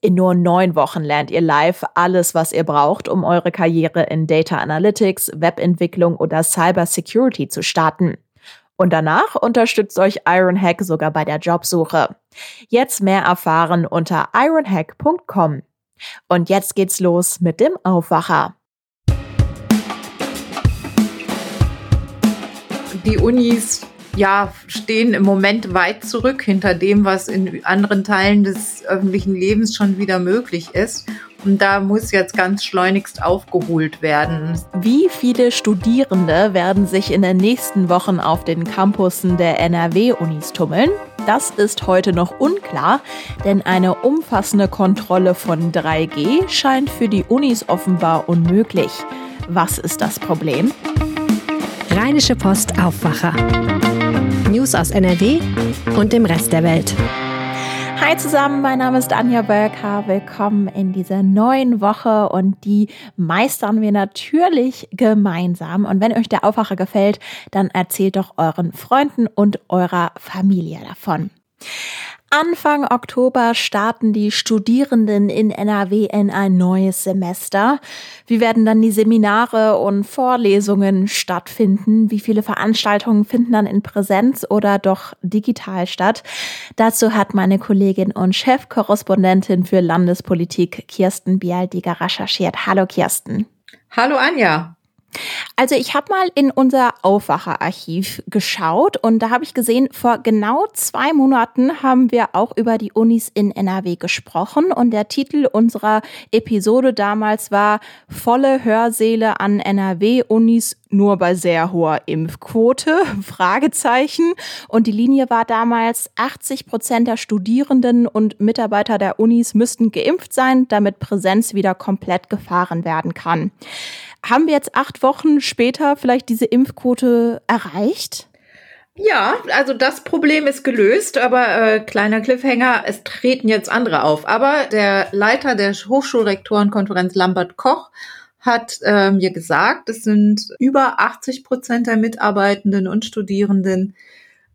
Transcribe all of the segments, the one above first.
In nur neun Wochen lernt ihr live alles, was ihr braucht, um eure Karriere in Data Analytics, Webentwicklung oder Cyber Security zu starten. Und danach unterstützt euch Ironhack sogar bei der Jobsuche. Jetzt mehr erfahren unter ironhack.com. Und jetzt geht's los mit dem Aufwacher. Die Unis ja, stehen im Moment weit zurück hinter dem, was in anderen Teilen des öffentlichen Lebens schon wieder möglich ist. Und da muss jetzt ganz schleunigst aufgeholt werden. Wie viele Studierende werden sich in den nächsten Wochen auf den Campussen der NRW-Unis tummeln? Das ist heute noch unklar, denn eine umfassende Kontrolle von 3G scheint für die Unis offenbar unmöglich. Was ist das Problem? Rheinische Post Aufwacher. News aus NRW und dem Rest der Welt. Hi zusammen, mein Name ist Anja Bölker. Willkommen in dieser neuen Woche und die meistern wir natürlich gemeinsam. Und wenn euch der Aufwacher gefällt, dann erzählt doch euren Freunden und eurer Familie davon. Anfang Oktober starten die Studierenden in NRW in ein neues Semester. Wie werden dann die Seminare und Vorlesungen stattfinden? Wie viele Veranstaltungen finden dann in Präsenz oder doch digital statt? Dazu hat meine Kollegin und Chefkorrespondentin für Landespolitik Kirsten Bialdiger recherchiert. Hallo Kirsten. Hallo Anja. Also ich habe mal in unser Aufwacherarchiv geschaut und da habe ich gesehen, vor genau zwei Monaten haben wir auch über die Unis in NRW gesprochen und der Titel unserer Episode damals war Volle Hörsäle an NRW-Unis nur bei sehr hoher Impfquote? Fragezeichen. Und die Linie war damals, 80 Prozent der Studierenden und Mitarbeiter der Unis müssten geimpft sein, damit Präsenz wieder komplett gefahren werden kann. Haben wir jetzt acht Wochen später vielleicht diese Impfquote erreicht? Ja, also das Problem ist gelöst, aber äh, kleiner Cliffhanger, es treten jetzt andere auf. Aber der Leiter der Hochschulrektorenkonferenz Lambert Koch hat äh, mir gesagt, es sind über 80 Prozent der Mitarbeitenden und Studierenden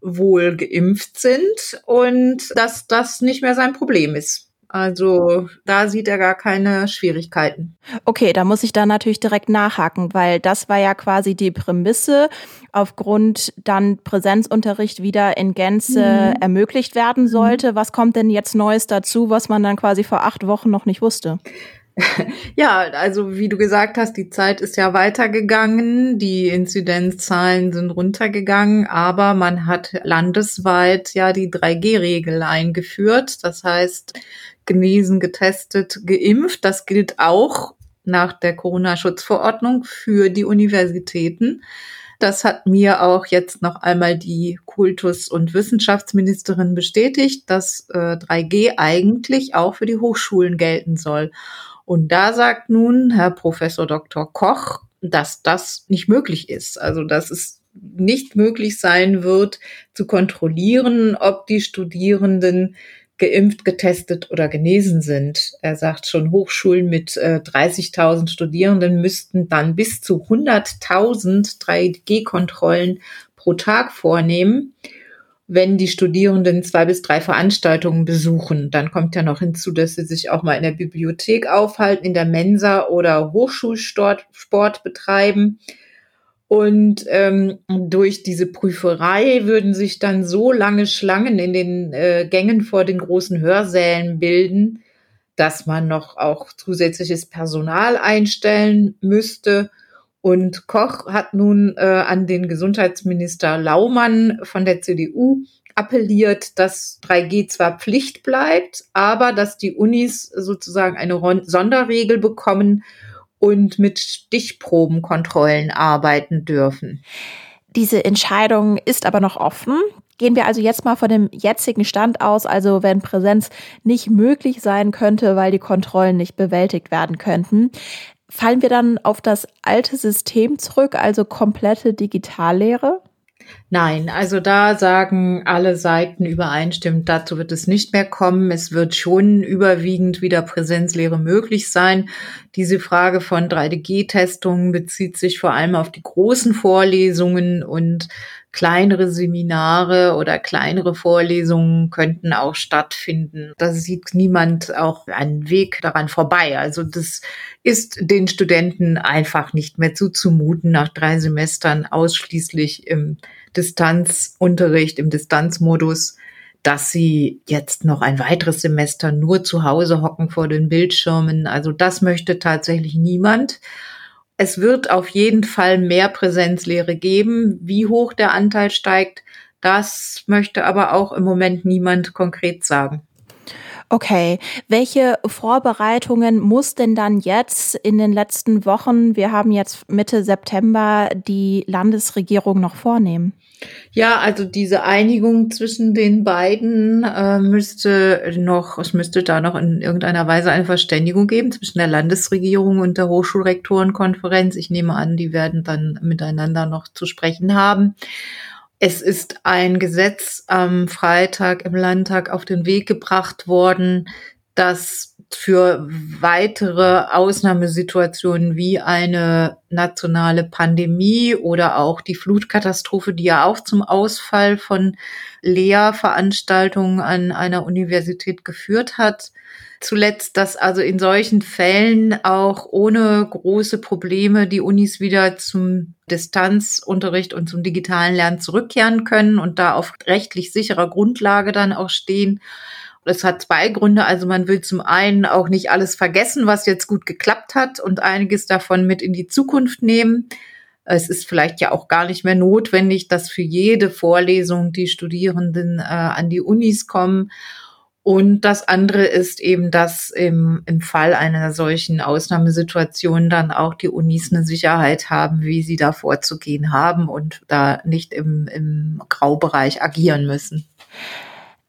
wohl geimpft sind und dass das nicht mehr sein Problem ist. Also da sieht er gar keine Schwierigkeiten. Okay, da muss ich dann natürlich direkt nachhaken, weil das war ja quasi die Prämisse, aufgrund dann Präsenzunterricht wieder in Gänze mhm. ermöglicht werden sollte. Was kommt denn jetzt Neues dazu, was man dann quasi vor acht Wochen noch nicht wusste? Ja, also wie du gesagt hast, die Zeit ist ja weitergegangen, die Inzidenzzahlen sind runtergegangen, aber man hat landesweit ja die 3G-Regel eingeführt. Das heißt, genesen, getestet, geimpft. Das gilt auch nach der Corona-Schutzverordnung für die Universitäten. Das hat mir auch jetzt noch einmal die Kultus- und Wissenschaftsministerin bestätigt, dass äh, 3G eigentlich auch für die Hochschulen gelten soll. Und da sagt nun Herr Professor Dr. Koch, dass das nicht möglich ist. Also, dass es nicht möglich sein wird, zu kontrollieren, ob die Studierenden geimpft, getestet oder genesen sind. Er sagt schon, Hochschulen mit äh, 30.000 Studierenden müssten dann bis zu 100.000 3G-Kontrollen pro Tag vornehmen wenn die Studierenden zwei bis drei Veranstaltungen besuchen. Dann kommt ja noch hinzu, dass sie sich auch mal in der Bibliothek aufhalten, in der Mensa oder Hochschulsport Sport betreiben. Und ähm, durch diese Prüferei würden sich dann so lange Schlangen in den äh, Gängen vor den großen Hörsälen bilden, dass man noch auch zusätzliches Personal einstellen müsste. Und Koch hat nun äh, an den Gesundheitsminister Laumann von der CDU appelliert, dass 3G zwar Pflicht bleibt, aber dass die Unis sozusagen eine Sonderregel bekommen und mit Stichprobenkontrollen arbeiten dürfen. Diese Entscheidung ist aber noch offen. Gehen wir also jetzt mal von dem jetzigen Stand aus, also wenn Präsenz nicht möglich sein könnte, weil die Kontrollen nicht bewältigt werden könnten. Fallen wir dann auf das alte System zurück, also komplette Digitallehre? Nein, also da sagen alle Seiten übereinstimmend, dazu wird es nicht mehr kommen. Es wird schon überwiegend wieder Präsenzlehre möglich sein. Diese Frage von 3DG-Testungen bezieht sich vor allem auf die großen Vorlesungen und kleinere Seminare oder kleinere Vorlesungen könnten auch stattfinden. Da sieht niemand auch einen Weg daran vorbei. Also das ist den Studenten einfach nicht mehr zuzumuten, nach drei Semestern ausschließlich im Distanzunterricht, im Distanzmodus, dass sie jetzt noch ein weiteres Semester nur zu Hause hocken vor den Bildschirmen. Also das möchte tatsächlich niemand. Es wird auf jeden Fall mehr Präsenzlehre geben. Wie hoch der Anteil steigt, das möchte aber auch im Moment niemand konkret sagen. Okay, welche Vorbereitungen muss denn dann jetzt in den letzten Wochen, wir haben jetzt Mitte September, die Landesregierung noch vornehmen? Ja, also diese Einigung zwischen den beiden äh, müsste noch, es müsste da noch in irgendeiner Weise eine Verständigung geben zwischen der Landesregierung und der Hochschulrektorenkonferenz. Ich nehme an, die werden dann miteinander noch zu sprechen haben. Es ist ein Gesetz am Freitag im Landtag auf den Weg gebracht worden, das für weitere Ausnahmesituationen wie eine nationale Pandemie oder auch die Flutkatastrophe, die ja auch zum Ausfall von Lehrveranstaltungen an einer Universität geführt hat. Zuletzt, dass also in solchen Fällen auch ohne große Probleme die Unis wieder zum Distanzunterricht und zum digitalen Lernen zurückkehren können und da auf rechtlich sicherer Grundlage dann auch stehen. Es hat zwei Gründe. Also man will zum einen auch nicht alles vergessen, was jetzt gut geklappt hat und einiges davon mit in die Zukunft nehmen. Es ist vielleicht ja auch gar nicht mehr notwendig, dass für jede Vorlesung die Studierenden äh, an die Unis kommen. Und das andere ist eben, dass im, im Fall einer solchen Ausnahmesituation dann auch die Unis eine Sicherheit haben, wie sie da vorzugehen haben und da nicht im, im Graubereich agieren müssen.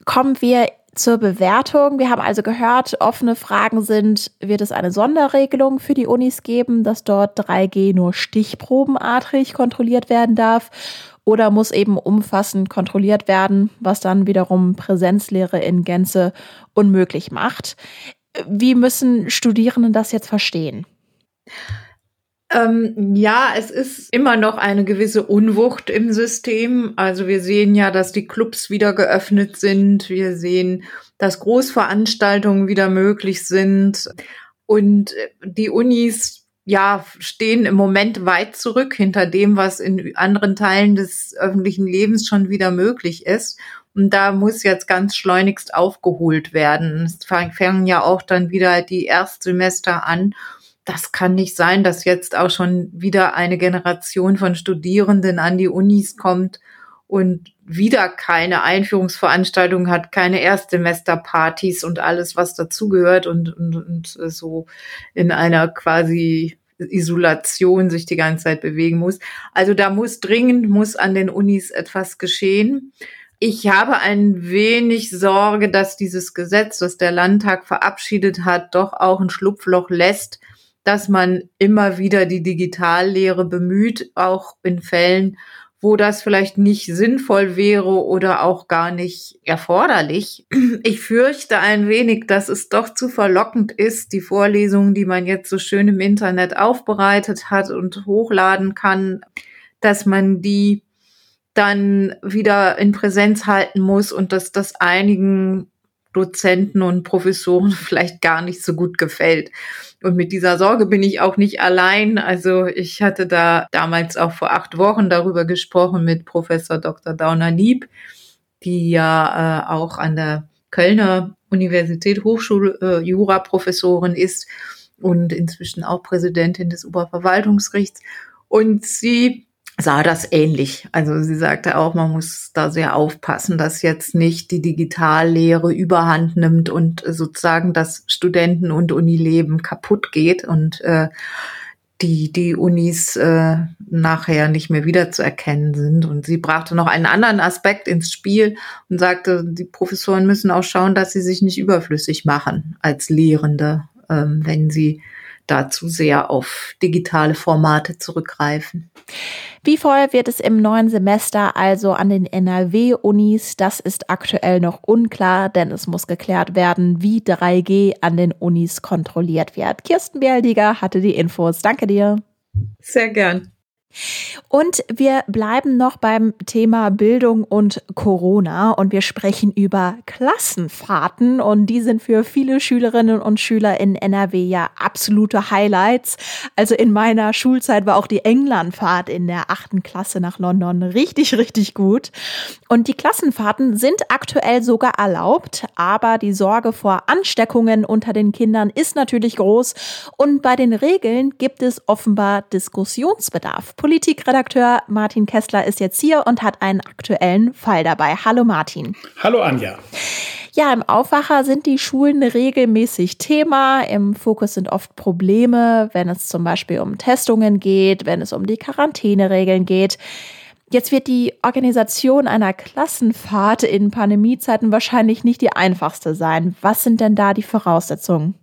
Kommen wir zur Bewertung. Wir haben also gehört, offene Fragen sind, wird es eine Sonderregelung für die Unis geben, dass dort 3G nur stichprobenartig kontrolliert werden darf oder muss eben umfassend kontrolliert werden, was dann wiederum Präsenzlehre in Gänze unmöglich macht. Wie müssen Studierenden das jetzt verstehen? Ähm, ja, es ist immer noch eine gewisse Unwucht im System. Also wir sehen ja, dass die Clubs wieder geöffnet sind. Wir sehen, dass Großveranstaltungen wieder möglich sind. Und die Unis, ja, stehen im Moment weit zurück hinter dem, was in anderen Teilen des öffentlichen Lebens schon wieder möglich ist. Und da muss jetzt ganz schleunigst aufgeholt werden. Es fangen ja auch dann wieder die Erstsemester an das kann nicht sein, dass jetzt auch schon wieder eine Generation von Studierenden an die Unis kommt und wieder keine Einführungsveranstaltung hat, keine Erstsemesterpartys und alles, was dazugehört und, und, und so in einer quasi Isolation sich die ganze Zeit bewegen muss. Also da muss dringend, muss an den Unis etwas geschehen. Ich habe ein wenig Sorge, dass dieses Gesetz, das der Landtag verabschiedet hat, doch auch ein Schlupfloch lässt, dass man immer wieder die Digitallehre bemüht, auch in Fällen, wo das vielleicht nicht sinnvoll wäre oder auch gar nicht erforderlich. Ich fürchte ein wenig, dass es doch zu verlockend ist, die Vorlesungen, die man jetzt so schön im Internet aufbereitet hat und hochladen kann, dass man die dann wieder in Präsenz halten muss und dass das einigen Dozenten und Professoren vielleicht gar nicht so gut gefällt. Und mit dieser Sorge bin ich auch nicht allein. Also ich hatte da damals auch vor acht Wochen darüber gesprochen mit Professor Dr. Dauner-Lieb, die ja äh, auch an der Kölner Universität Hochschule äh, Jura-Professorin ist und inzwischen auch Präsidentin des Oberverwaltungsgerichts. Und sie sah das ähnlich. Also sie sagte auch, man muss da sehr aufpassen, dass jetzt nicht die Digitallehre überhand nimmt und sozusagen das Studenten- und Unileben kaputt geht und äh, die, die Unis äh, nachher nicht mehr wiederzuerkennen sind. Und sie brachte noch einen anderen Aspekt ins Spiel und sagte, die Professoren müssen auch schauen, dass sie sich nicht überflüssig machen als Lehrende, ähm, wenn sie dazu sehr auf digitale Formate zurückgreifen. Wie voll wird es im neuen Semester also an den NRW-Unis? Das ist aktuell noch unklar, denn es muss geklärt werden, wie 3G an den Unis kontrolliert wird. Kirsten Bialdiger hatte die Infos. Danke dir. Sehr gern. Und wir bleiben noch beim Thema Bildung und Corona und wir sprechen über Klassenfahrten und die sind für viele Schülerinnen und Schüler in NRW ja absolute Highlights. Also in meiner Schulzeit war auch die Englandfahrt in der achten Klasse nach London richtig, richtig gut. Und die Klassenfahrten sind aktuell sogar erlaubt, aber die Sorge vor Ansteckungen unter den Kindern ist natürlich groß und bei den Regeln gibt es offenbar Diskussionsbedarf. Politikredakteur Martin Kessler ist jetzt hier und hat einen aktuellen Fall dabei. Hallo Martin. Hallo Anja. Ja, im Aufwacher sind die Schulen regelmäßig Thema. Im Fokus sind oft Probleme, wenn es zum Beispiel um Testungen geht, wenn es um die Quarantäneregeln geht. Jetzt wird die Organisation einer Klassenfahrt in Pandemiezeiten wahrscheinlich nicht die einfachste sein. Was sind denn da die Voraussetzungen?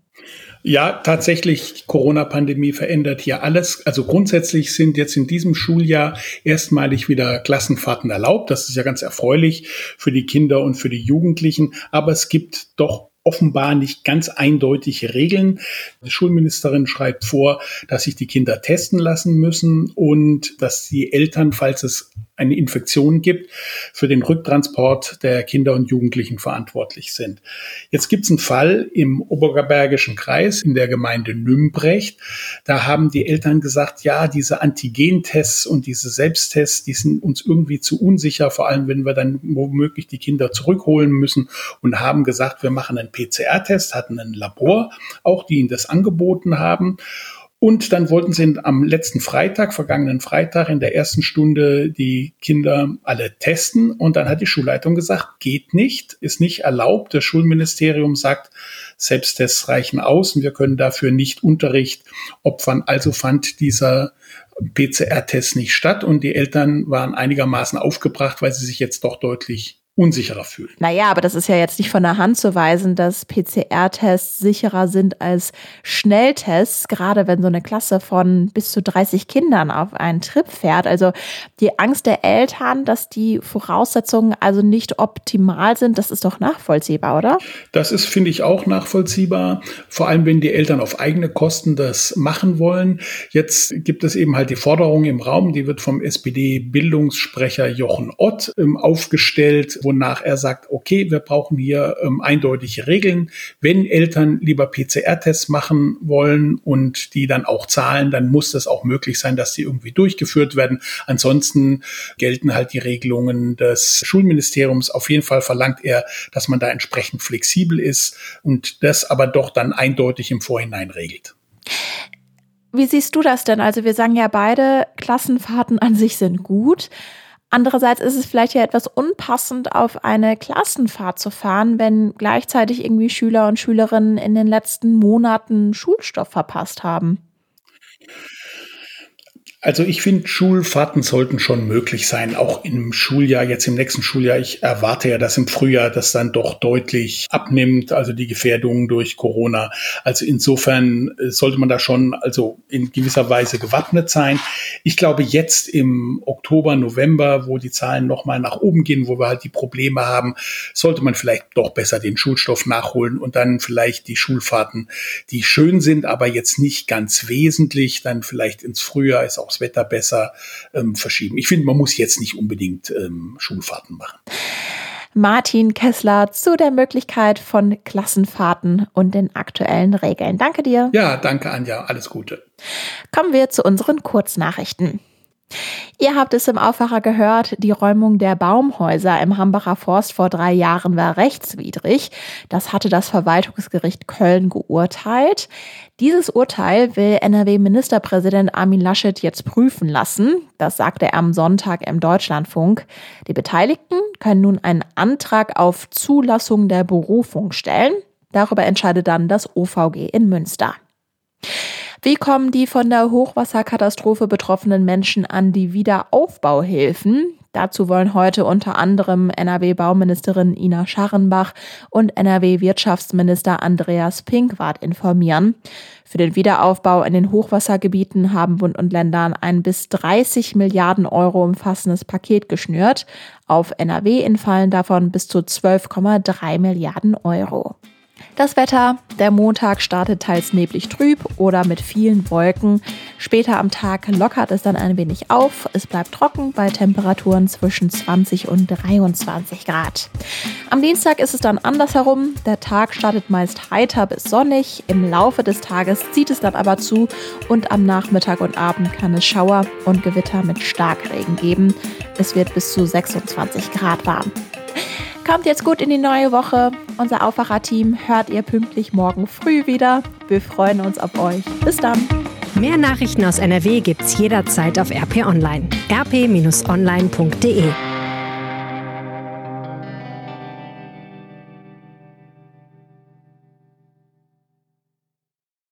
Ja, tatsächlich, Corona-Pandemie verändert hier alles. Also grundsätzlich sind jetzt in diesem Schuljahr erstmalig wieder Klassenfahrten erlaubt. Das ist ja ganz erfreulich für die Kinder und für die Jugendlichen. Aber es gibt doch offenbar nicht ganz eindeutige Regeln. Die Schulministerin schreibt vor, dass sich die Kinder testen lassen müssen und dass die Eltern, falls es eine Infektion gibt, für den Rücktransport der Kinder und Jugendlichen verantwortlich sind. Jetzt gibt es einen Fall im Oberbergischen Kreis in der Gemeinde Nümbrecht. Da haben die Eltern gesagt, ja, diese Antigentests und diese Selbsttests, die sind uns irgendwie zu unsicher, vor allem wenn wir dann womöglich die Kinder zurückholen müssen und haben gesagt, wir machen einen PCR-Test, hatten ein Labor, auch die ihnen das angeboten haben. Und dann wollten sie am letzten Freitag, vergangenen Freitag, in der ersten Stunde die Kinder alle testen. Und dann hat die Schulleitung gesagt, geht nicht, ist nicht erlaubt. Das Schulministerium sagt, Selbsttests reichen aus und wir können dafür nicht Unterricht opfern. Also fand dieser PCR-Test nicht statt und die Eltern waren einigermaßen aufgebracht, weil sie sich jetzt doch deutlich unsicherer fühlen. Naja, aber das ist ja jetzt nicht von der Hand zu weisen, dass PCR-Tests sicherer sind als Schnelltests, gerade wenn so eine Klasse von bis zu 30 Kindern auf einen Trip fährt. Also die Angst der Eltern, dass die Voraussetzungen also nicht optimal sind, das ist doch nachvollziehbar, oder? Das ist, finde ich, auch nachvollziehbar. Vor allem, wenn die Eltern auf eigene Kosten das machen wollen. Jetzt gibt es eben halt die Forderung im Raum, die wird vom SPD-Bildungssprecher Jochen Ott ähm, aufgestellt, wo wonach er sagt, okay, wir brauchen hier ähm, eindeutige Regeln. Wenn Eltern lieber PCR-Tests machen wollen und die dann auch zahlen, dann muss das auch möglich sein, dass die irgendwie durchgeführt werden. Ansonsten gelten halt die Regelungen des Schulministeriums. Auf jeden Fall verlangt er, dass man da entsprechend flexibel ist und das aber doch dann eindeutig im Vorhinein regelt. Wie siehst du das denn? Also wir sagen ja beide, Klassenfahrten an sich sind gut. Andererseits ist es vielleicht ja etwas unpassend, auf eine Klassenfahrt zu fahren, wenn gleichzeitig irgendwie Schüler und Schülerinnen in den letzten Monaten Schulstoff verpasst haben. Also ich finde, Schulfahrten sollten schon möglich sein, auch im Schuljahr, jetzt im nächsten Schuljahr. Ich erwarte ja, dass im Frühjahr das dann doch deutlich abnimmt, also die Gefährdung durch Corona. Also insofern äh, sollte man da schon also in gewisser Weise gewappnet sein. Ich glaube, jetzt im Oktober, November, wo die Zahlen nochmal nach oben gehen, wo wir halt die Probleme haben, sollte man vielleicht doch besser den Schulstoff nachholen und dann vielleicht die Schulfahrten, die schön sind, aber jetzt nicht ganz wesentlich, dann vielleicht ins Frühjahr ist auch aufs Wetter besser ähm, verschieben. Ich finde, man muss jetzt nicht unbedingt ähm, Schulfahrten machen. Martin Kessler zu der Möglichkeit von Klassenfahrten und den aktuellen Regeln. Danke dir. Ja, danke Anja. Alles Gute. Kommen wir zu unseren Kurznachrichten. Ihr habt es im Aufwacher gehört, die Räumung der Baumhäuser im Hambacher Forst vor drei Jahren war rechtswidrig. Das hatte das Verwaltungsgericht Köln geurteilt. Dieses Urteil will NRW-Ministerpräsident Armin Laschet jetzt prüfen lassen. Das sagte er am Sonntag im Deutschlandfunk. Die Beteiligten können nun einen Antrag auf Zulassung der Berufung stellen. Darüber entscheidet dann das OVG in Münster. Wie kommen die von der Hochwasserkatastrophe betroffenen Menschen an die Wiederaufbauhilfen? Dazu wollen heute unter anderem NRW-Bauministerin Ina Scharrenbach und NRW-Wirtschaftsminister Andreas Pinkwart informieren. Für den Wiederaufbau in den Hochwassergebieten haben Bund und Ländern ein bis 30 Milliarden Euro umfassendes Paket geschnürt. Auf NRW entfallen davon bis zu 12,3 Milliarden Euro. Das Wetter, der Montag startet teils neblig trüb oder mit vielen Wolken. Später am Tag lockert es dann ein wenig auf. Es bleibt trocken bei Temperaturen zwischen 20 und 23 Grad. Am Dienstag ist es dann andersherum. Der Tag startet meist heiter bis sonnig. Im Laufe des Tages zieht es dann aber zu und am Nachmittag und Abend kann es Schauer und Gewitter mit Starkregen geben. Es wird bis zu 26 Grad warm. Kommt jetzt gut in die neue Woche. Unser Aufwacher-Team hört ihr pünktlich morgen früh wieder. Wir freuen uns auf euch. Bis dann. Mehr Nachrichten aus NRW gibt's jederzeit auf RP Online. rp-online.de